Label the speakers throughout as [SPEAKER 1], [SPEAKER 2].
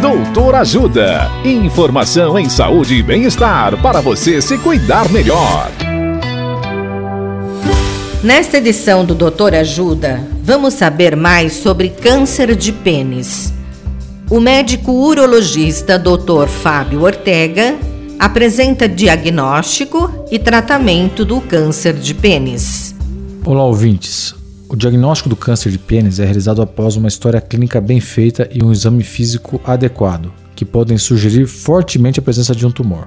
[SPEAKER 1] Doutor Ajuda. Informação em saúde e bem-estar para você se cuidar melhor.
[SPEAKER 2] Nesta edição do Doutor Ajuda, vamos saber mais sobre câncer de pênis. O médico urologista Dr. Fábio Ortega apresenta diagnóstico e tratamento do câncer de pênis.
[SPEAKER 3] Olá, ouvintes. O diagnóstico do câncer de pênis é realizado após uma história clínica bem feita e um exame físico adequado, que podem sugerir fortemente a presença de um tumor.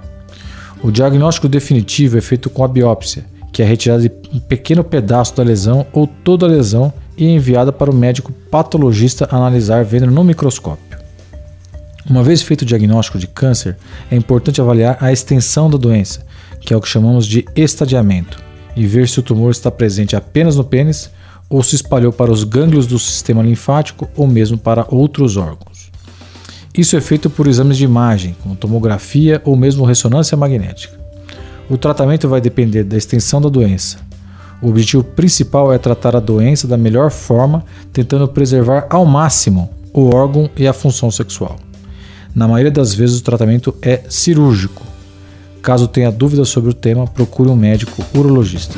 [SPEAKER 3] O diagnóstico definitivo é feito com a biópsia, que é retirada de um pequeno pedaço da lesão ou toda a lesão e é enviada para o médico patologista analisar vendo no microscópio. Uma vez feito o diagnóstico de câncer, é importante avaliar a extensão da doença, que é o que chamamos de estadiamento, e ver se o tumor está presente apenas no pênis ou se espalhou para os gânglios do sistema linfático ou mesmo para outros órgãos. Isso é feito por exames de imagem, como tomografia ou mesmo ressonância magnética. O tratamento vai depender da extensão da doença. O objetivo principal é tratar a doença da melhor forma, tentando preservar ao máximo o órgão e a função sexual. Na maioria das vezes, o tratamento é cirúrgico. Caso tenha dúvidas sobre o tema, procure um médico urologista.